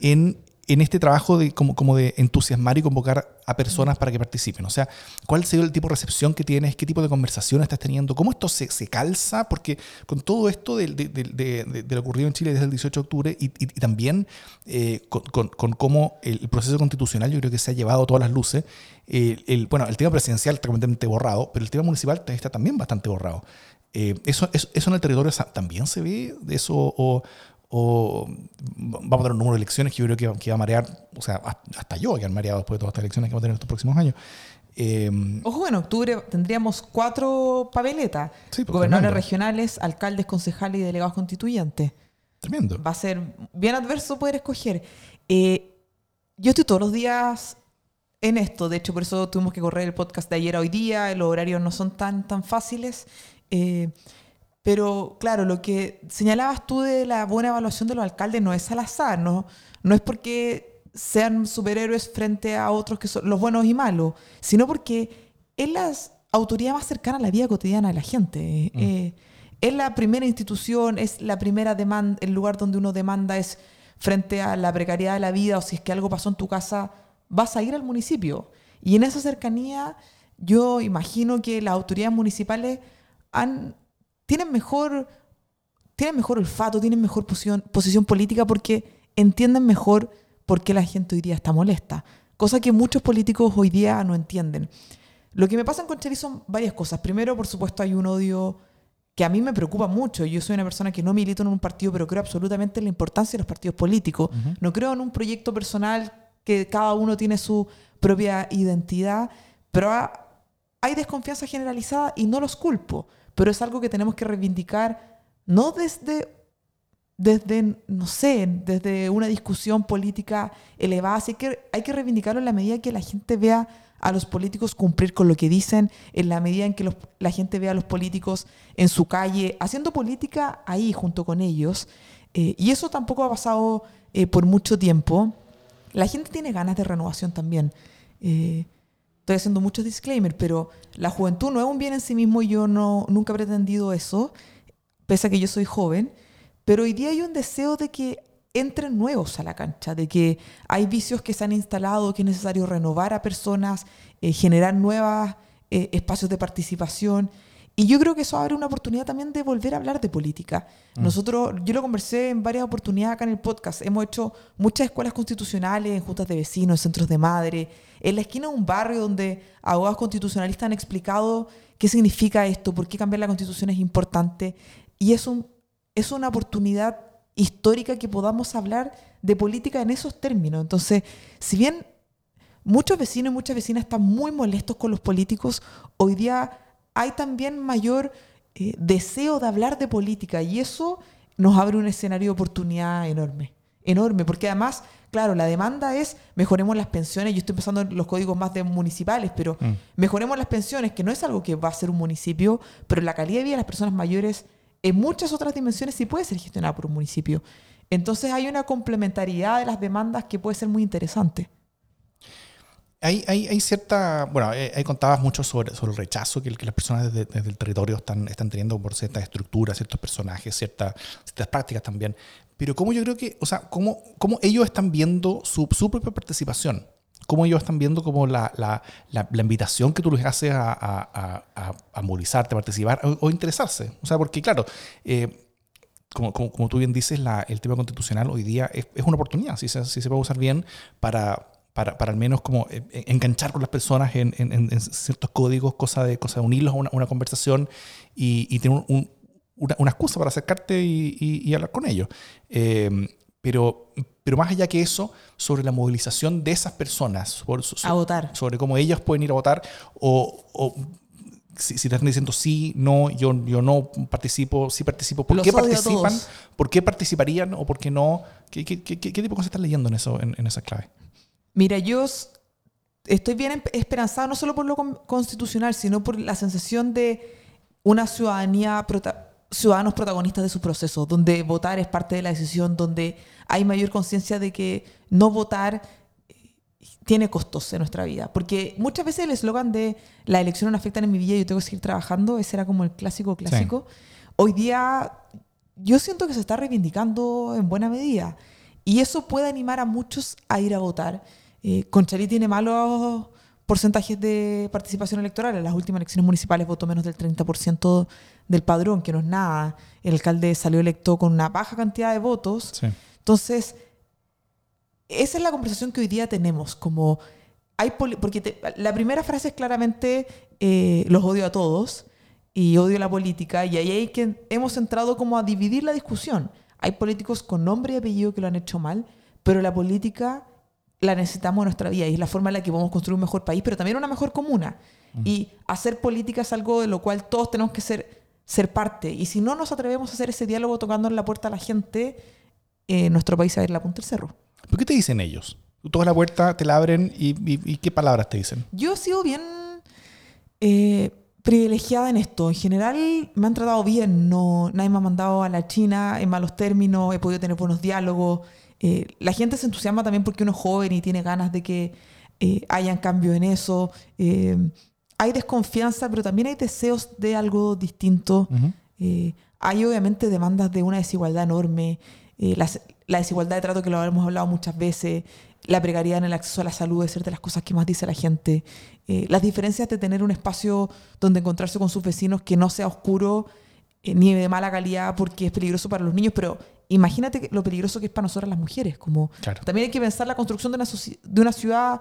en en este trabajo de, como, como de entusiasmar y convocar a personas para que participen? O sea, ¿cuál ha sido el tipo de recepción que tienes? ¿Qué tipo de conversación estás teniendo? ¿Cómo esto se, se calza? Porque con todo esto de, de, de, de, lo ocurrido en Chile desde el 18 de octubre y, y, y también eh, con, con, con, cómo el proceso constitucional yo creo que se ha llevado todas las luces, eh, el, bueno, el tema presidencial está completamente borrado, pero el tema municipal está también bastante borrado. Eh, eso, eso, ¿Eso en el territorio también se ve? ¿De eso o, o vamos a tener un número de elecciones que yo creo que, que va a marear, o sea, hasta yo que han mareado después de todas estas elecciones que vamos a tener en estos próximos años. Eh, Ojo, en octubre tendríamos cuatro papeletas, sí, pues, gobernadores tremendo. regionales, alcaldes, concejales y delegados constituyentes. Tremendo. Va a ser bien adverso poder escoger. Eh, yo estoy todos los días en esto, de hecho por eso tuvimos que correr el podcast de ayer a hoy día, los horarios no son tan, tan fáciles. Eh, pero claro, lo que señalabas tú de la buena evaluación de los alcaldes no es al azar, no, no es porque sean superhéroes frente a otros que son los buenos y malos, sino porque es la autoridad más cercana a la vida cotidiana de la gente. Mm. Eh, es la primera institución, es la primera demanda, el lugar donde uno demanda es frente a la precariedad de la vida o si es que algo pasó en tu casa, vas a ir al municipio. Y en esa cercanía yo imagino que las autoridades municipales han tienen mejor, tienen mejor olfato, tienen mejor posición, posición política porque entienden mejor por qué la gente hoy día está molesta. Cosa que muchos políticos hoy día no entienden. Lo que me pasa en Conchalí son varias cosas. Primero, por supuesto, hay un odio que a mí me preocupa mucho. Yo soy una persona que no milito en un partido, pero creo absolutamente en la importancia de los partidos políticos. Uh -huh. No creo en un proyecto personal que cada uno tiene su propia identidad, pero hay desconfianza generalizada y no los culpo pero es algo que tenemos que reivindicar no desde, desde no sé, desde una discusión política elevada, así que hay que reivindicarlo en la medida que la gente vea a los políticos cumplir con lo que dicen, en la medida en que la gente vea a los políticos en su calle, haciendo política ahí junto con ellos. Eh, y eso tampoco ha pasado eh, por mucho tiempo. La gente tiene ganas de renovación también. Eh, estoy haciendo muchos disclaimers, pero la juventud no es un bien en sí mismo y yo no, nunca he pretendido eso, pese a que yo soy joven, pero hoy día hay un deseo de que entren nuevos a la cancha, de que hay vicios que se han instalado, que es necesario renovar a personas, eh, generar nuevos eh, espacios de participación. Y yo creo que eso abre una oportunidad también de volver a hablar de política. Nosotros, yo lo conversé en varias oportunidades acá en el podcast. Hemos hecho muchas escuelas constitucionales, en juntas de vecinos, centros de madre, en la esquina de un barrio donde abogados constitucionalistas han explicado qué significa esto, por qué cambiar la constitución es importante. Y es, un, es una oportunidad histórica que podamos hablar de política en esos términos. Entonces, si bien muchos vecinos y muchas vecinas están muy molestos con los políticos, hoy día hay también mayor eh, deseo de hablar de política y eso nos abre un escenario de oportunidad enorme. Enorme, porque además, claro, la demanda es mejoremos las pensiones. Yo estoy pensando en los códigos más de municipales, pero Mm. mejoremos las pensiones, que no es algo que va a ser un municipio, pero la calidad de vida de las personas mayores en muchas otras dimensiones sí puede ser gestionada por un municipio. Entonces hay una complementariedad de las demandas que puede ser muy interesante. Hay, hay, hay cierta, bueno, eh, ahí contabas mucho sobre, sobre el rechazo que, que las personas desde, desde el territorio están, están teniendo por ciertas estructuras, ciertos personajes, ciertas, ciertas prácticas también. Pero cómo yo creo que, o sea, cómo, cómo ellos están viendo su, su propia participación, cómo ellos están viendo como la, la, la, la invitación que tú les haces a, a, a- a movilizarte, a participar o, o interesarse. O sea, porque claro, eh, como, como, como tú bien dices, la- el tema constitucional hoy día es, es una oportunidad, si se, si se puede usar bien, para, para, para al menos como eh, enganchar con las personas en, en- ciertos códigos, cosa de, cosa de unirlos a una, una conversación y, y tener un- un- una, una excusa para acercarte y, y- y hablar con ellos. Eh, pero, pero más allá que eso, sobre la movilización de esas personas, sobre, A votar. sobre cómo ellas pueden ir a votar o, o si, si te están diciendo sí, no, yo, yo no participo, sí participo, ¿por Los qué participan? ¿Por qué participarían o por qué no? ¿Qué, qué, qué, qué tipo de cosas estás leyendo en, eso, en, en esa clave? Mira, yo estoy bien esperanzada no solo por lo con- constitucional, sino por la sensación de una ciudadanía, prota- ciudadanos protagonistas de su proceso, donde votar es parte de la decisión, donde hay mayor conciencia de que no votar eh, tiene costos en nuestra vida. Porque muchas veces el eslogan de la elección no afecta en mi vida y yo tengo que seguir trabajando, ese era como el clásico clásico. Hoy día yo siento que se está reivindicando en buena medida. Y eso puede animar a muchos a ir a votar. Eh, Conchalí tiene malos porcentajes de participación electoral. En las últimas elecciones municipales votó menos del 30% del padrón, que no es nada. El alcalde salió electo con una baja cantidad de votos. Sí. Entonces, esa es la conversación que hoy día tenemos, como hay porque te- la primera frase es claramente eh, los odio a todos y odio la política y ahí hay que hemos entrado como a dividir la discusión. Hay políticos con nombre y apellido que lo han hecho mal, pero la política la necesitamos en nuestra vida y es la forma en la que podemos construir un mejor país, pero también una mejor comuna. Y hacer política es algo de lo cual todos tenemos que ser, ser parte. Y si no nos atrevemos a hacer ese diálogo tocando en la puerta a la gente, eh, nuestro país va a ir a la punta del cerro. ¿Por qué te dicen ellos? Tú tocas la puerta, te la abren y, y- y qué palabras te dicen. Yo he sido bien eh, privilegiada en esto. En general me han tratado bien. No, nadie me ha mandado a la China en malos términos. He podido tener buenos diálogos. Eh, la gente se entusiasma también porque uno es joven y tiene ganas de que eh, hayan cambios en eso. Eh, hay desconfianza, pero también hay deseos de algo distinto. Hay obviamente demandas de una desigualdad enorme, la, desigualdad de trato que lo hemos hablado muchas veces, la precariedad en el acceso a la salud es ser de las cosas que más dice la gente, las diferencias de tener un espacio donde encontrarse con sus vecinos que no sea oscuro ni de mala calidad porque es peligroso para los niños, pero imagínate lo peligroso que es para nosotras las mujeres, como Claro. también hay que pensar la construcción de una, soci- de una ciudad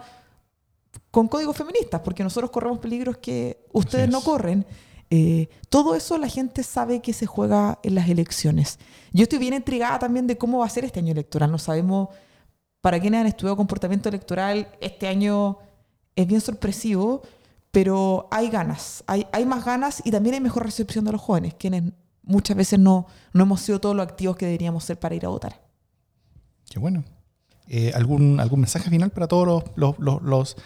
con códigos feministas, porque nosotros corremos peligros que ustedes no corren. Eh, todo eso la gente sabe que se juega en las elecciones. Yo estoy bien intrigada también de cómo va a ser este año electoral. No sabemos, para quienes han estudiado comportamiento electoral, este año es bien sorpresivo, pero hay ganas, hay, hay más ganas y también hay mejor recepción de los jóvenes, quienes muchas veces no, no hemos sido todos los activos que deberíamos ser para ir a votar. Qué bueno. Eh, ¿algún, ¿Algún mensaje final para todos los, los, los,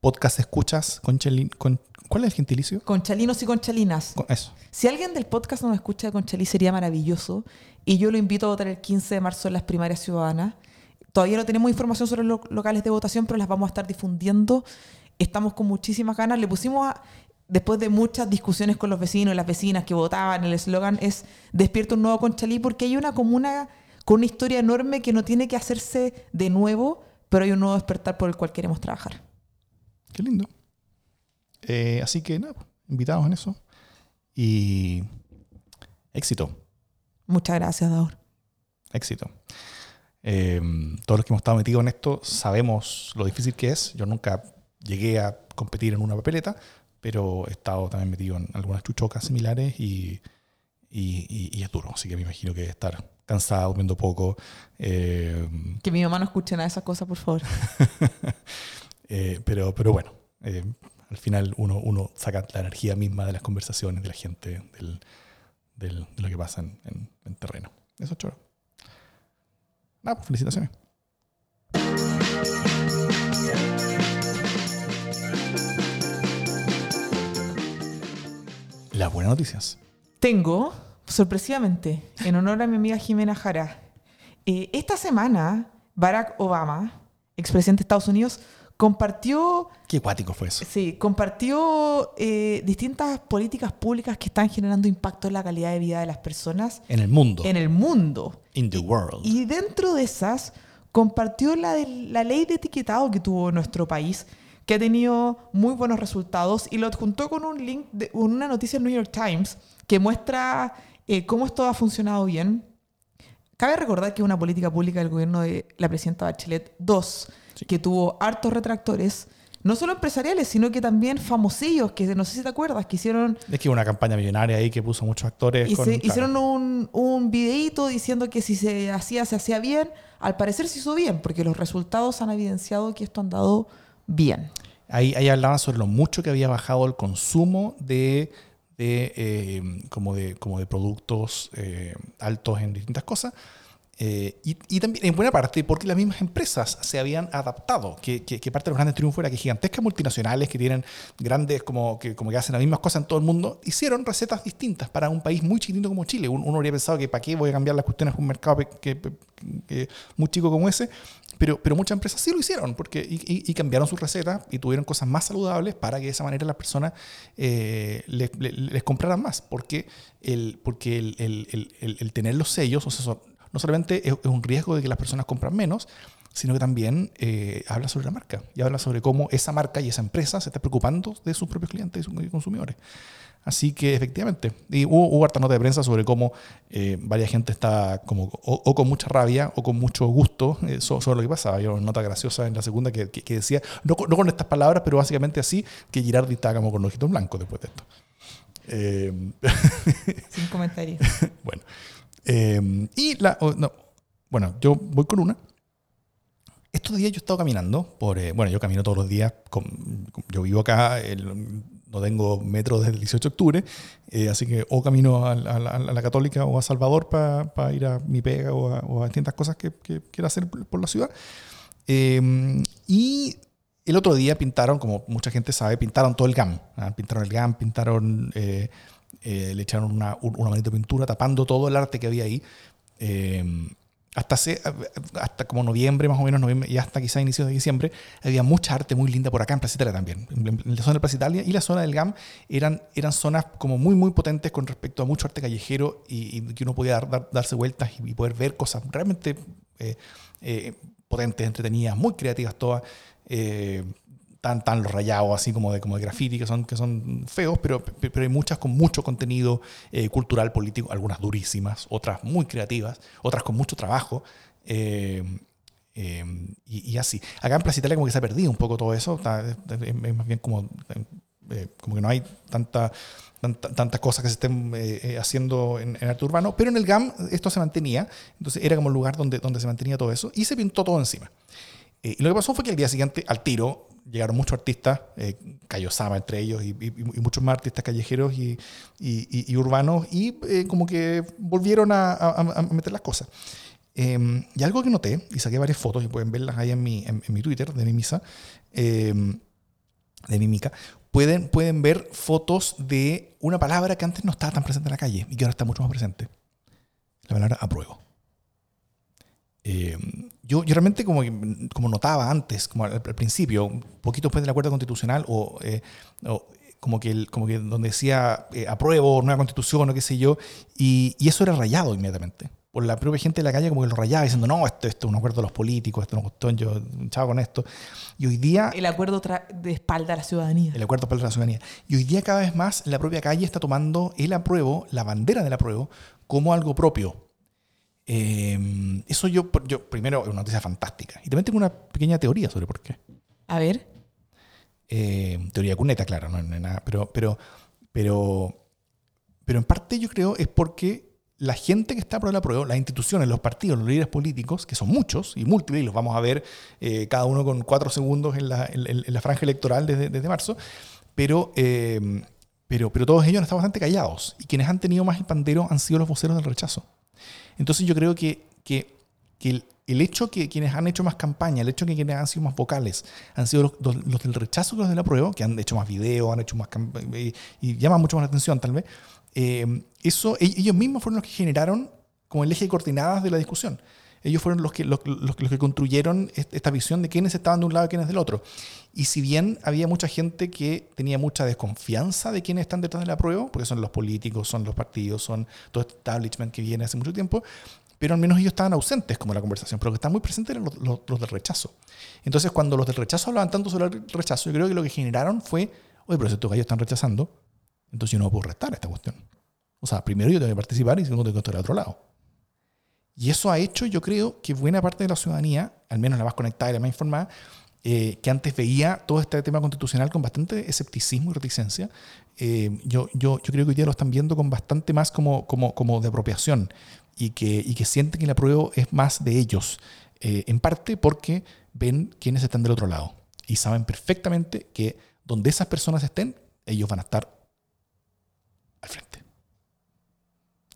podcast escuchas? Con con, ¿Cuál es el gentilicio? Conchalinos y conchalinas. Con- eso. Si alguien del podcast nos escucha de Conchalí sería maravilloso y yo lo invito a votar el 15 de marzo en las primarias ciudadanas. Todavía no tenemos información sobre los locales de votación, pero las vamos a estar difundiendo. Estamos con muchísimas ganas. Le pusimos, a- después de muchas discusiones con los vecinos y las vecinas que votaban, el eslogan es Despierta un nuevo Conchalí porque hay una comuna con una historia enorme que no tiene que hacerse de nuevo, pero hay un nuevo despertar por el cual queremos trabajar. Qué lindo. Eh, así que nada, invitados en eso. y éxito, Muchas gracias, Daur. éxito. Eh, todos los que hemos estado metidos en esto sabemos lo difícil que es. Yo nunca llegué a competir en una papeleta, pero he estado también metido en algunas chuchocas similares y, y- y- y es duro. Así que me imagino que estar cansado, durmiendo poco. eh, Que mi mamá no escuche nada de esas cosas, por favor. eh, pero, pero bueno, eh, al final uno, uno saca la energía misma de las conversaciones, de la gente, del, del- de lo que pasa en, en- en terreno. Eso es choro. Nada, pues felicitaciones. Las buenas noticias. Tengo, sorpresivamente, en honor a mi amiga Jimena Jara, eh, esta semana Barack Obama, expresidente de Estados Unidos, compartió, Qué cuático fue eso. sí, compartió eh, distintas políticas públicas que están generando impacto en la calidad de vida de las personas En el mundo. en el mundo. In the world. Y dentro de esas, compartió la, de- la ley de etiquetado que tuvo nuestro país, que ha tenido muy buenos resultados, y lo adjuntó con un link, de una noticia del New York Times, que muestra eh, cómo esto ha funcionado bien. Cabe recordar que una política pública del gobierno de la presidenta Bachelet II, que tuvo hartos retractores, no solo empresariales, sino que también famosillos, que no sé si te acuerdas, que hicieron Es que hubo una campaña millonaria ahí que puso muchos actores. y con- se- claro. hicieron un, un videíto diciendo que si se hacía, se hacía bien. Al parecer se hizo bien, porque los resultados han evidenciado que esto han dado bien. Ahí, ahí hablaban sobre lo mucho que había bajado el consumo de, de, eh, como, de como de productos eh, altos en distintas cosas. Eh, y, y también en buena parte porque las mismas empresas se habían adaptado, que, que- que parte de los grandes triunfos era que gigantescas multinacionales que tienen grandes, como que, como que hacen las mismas cosas en todo el mundo, hicieron recetas distintas para un país muy chiquitito como Chile. Un- Uno habría pensado que para qué voy a cambiar las cuestiones con un mercado que- que- muy chico como ese, pero, pero muchas empresas sí lo hicieron porque, y, y- y cambiaron sus recetas y tuvieron cosas más saludables para que de esa manera las personas eh, les, les- les compraran más. Porque el, porque el, el- el- el- tener los sellos, o sea, no solamente es, es un riesgo de que las personas compran menos, sino que también eh, habla sobre la marca y habla sobre cómo esa marca y esa empresa se está preocupando de sus propios clientes y consumidores. Así que efectivamente, y hubo, hubo harta nota de prensa sobre cómo eh, varias gente está como o, o con mucha rabia o con mucho gusto eh, so- sobre lo que pasaba. Yo una nota graciosa en la segunda que, que- que decía, no, con- no con estas palabras, pero básicamente así, que Girardi estaba como con los ojitos blancos después de esto. Eh, Sin comentarios. bueno, eh, y la, o- no, bueno, yo voy con una. Estos días yo he estado caminando por, eh, bueno, yo camino todos los días, con- yo vivo acá, el- no tengo metro desde el 18 de octubre, eh, así que o camino a, a a la Católica o a Salvador para ir a mi pega o a, o a distintas cosas que, que quiero hacer por la ciudad. Eh, y el otro día pintaron, como mucha gente sabe, pintaron todo el GAM. ¿ah? Pintaron el GAM, pintaron, eh, eh, le echaron una, un- una manita de pintura tapando todo el arte que había ahí. Hasta, hace- hasta como noviembre, más o menos, noviembre, y hasta quizá inicios de diciembre, había mucha arte muy linda por acá en Plaza Italia también. En la zona de Plaza Italia y la zona del GAM eran, eran zonas como muy, muy potentes con respecto a mucho arte callejero y, que uno podía dar- dar- darse vueltas y, y poder ver cosas realmente eh, eh, potentes, entretenidas, muy creativas todas. Eh, tan, los rayados así como de, como de graffiti que son, que son feos, pero, pero hay muchas con mucho contenido eh, cultural, político, algunas durísimas, otras muy creativas, otras con mucho trabajo. eh, eh, y, y así. Acá en Plaza Italia como que se ha perdido un poco todo eso, está- es, es más bien como, eh, como que no hay tanta- tantas cosas que se estén eh, eh, haciendo en, en arte urbano, pero en el GAM esto se mantenía, entonces era como el lugar donde, donde se mantenía todo eso y se pintó todo encima. Eh, y lo que pasó fue que al día siguiente, al tiro, llegaron muchos artistas, eh, Cayo Sama entre ellos, y, muchos más artistas callejeros y, urbanos, y eh, como que volvieron a, meter las cosas. Eh, y algo que noté, y saqué varias fotos, y pueden verlas ahí en mi, en, mi Twitter, de Mimisa, eh, de Mimica, pueden, pueden ver fotos de una palabra que antes no estaba tan presente en la calle y que ahora está mucho más presente. La palabra apruebo. Eh, yo, yo realmente como, como notaba antes, como al, al principio, un poquito después del acuerdo constitucional, o, eh, o como, que el- como que donde decía eh, apruebo, nueva constitución o qué sé yo, y, y eso era rayado inmediatamente. por la propia gente de la calle como que lo rayaba diciendo, no, esto, esto es un acuerdo de los políticos, esto no costó, yo chavo con esto. Y hoy día... El acuerdo de espalda a la ciudadanía. El acuerdo de espalda a la ciudadanía. Y hoy día cada vez más la propia calle está tomando el apruebo, la bandera del apruebo, como algo propio. Eh, eso yo, yo, primero, es una noticia fantástica. Y también tengo una pequeña teoría sobre por qué. A ver. Eh, teoría cuneta, claro, no, no, nada, pero, pero, pero, pero en parte yo creo es porque la gente que está por el apruebo, las instituciones, los partidos, los líderes políticos, que son muchos y múltiples, y los vamos a ver eh, cada uno con cuatro segundos en la, en, la franja electoral desde, desde marzo, pero, eh, pero, pero todos ellos han estado bastante callados y quienes han tenido más el pandero han sido los voceros del rechazo. Entonces yo creo que, que, que el, el, hecho que quienes han hecho más campaña, el hecho que quienes han sido más vocales, han sido los, los, del rechazo que los del apruebo, que han hecho más videos, han hecho más y, y llaman mucho más la atención tal vez, eh, eso, e-, ellos mismos fueron los que generaron como el eje de coordinadas de la discusión. Ellos fueron los que, los, los, que construyeron esta visión de quiénes estaban de un lado y quiénes del otro. Y si bien había mucha gente que tenía mucha desconfianza de quiénes están detrás de la prueba, porque son los políticos, son los partidos, son todo este establishment que viene hace mucho tiempo, pero al menos ellos estaban ausentes como la conversación, pero lo que estaban muy presentes eran los, los, los, del rechazo. Entonces, cuando los del rechazo hablaban tanto sobre el rechazo, yo creo que lo que generaron fue, oye, pero si estos gallos están rechazando, entonces yo no puedo restar esta cuestión. O sea, primero yo tengo que participar y segundo tengo que estar al otro lado. Y eso ha hecho, yo creo, que buena parte de la ciudadanía, al menos la más conectada y la más informada, eh, que antes veía todo este tema constitucional con bastante escepticismo y reticencia, eh, yo, yo, yo creo que hoy lo están viendo con bastante más como, como, como de apropiación y que, y que sienten que el apruebo es más de ellos, eh, en parte porque ven quiénes están del otro lado y saben perfectamente que donde esas personas estén, ellos van a estar al frente.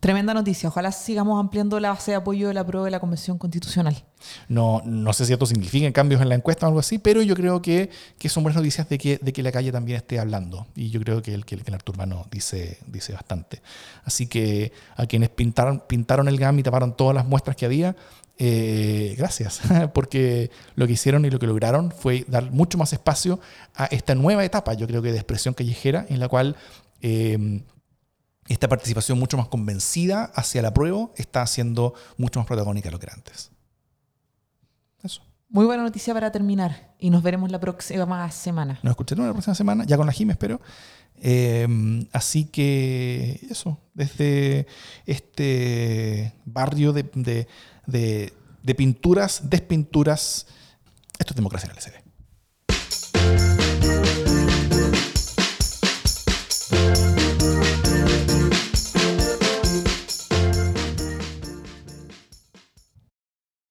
Tremenda noticia. Ojalá sigamos ampliando la base de apoyo de la prueba de la Convención Constitucional. No, no sé si esto significa cambios en la encuesta o algo así, pero yo creo que, que son buenas noticias de que, de que la calle también esté hablando. Y yo creo que el, que el, que el Artur Urbano dice, dice bastante. Así que a quienes pintaron, pintaron el GAM y taparon todas las muestras que había, eh, gracias, porque lo que hicieron y lo que lograron fue dar mucho más espacio a esta nueva etapa, yo creo que de expresión callejera, en la cual... Eh, esta participación mucho más convencida hacia la prueba está siendo mucho más protagónica de lo que era antes. Eso. Muy buena noticia para terminar y nos veremos la próxima semana. Nos escucharemos la próxima semana, ya con la Jim, espero. Eh, así que eso, desde este barrio de, de, de, de pinturas, despinturas, esto es democracia en el SD.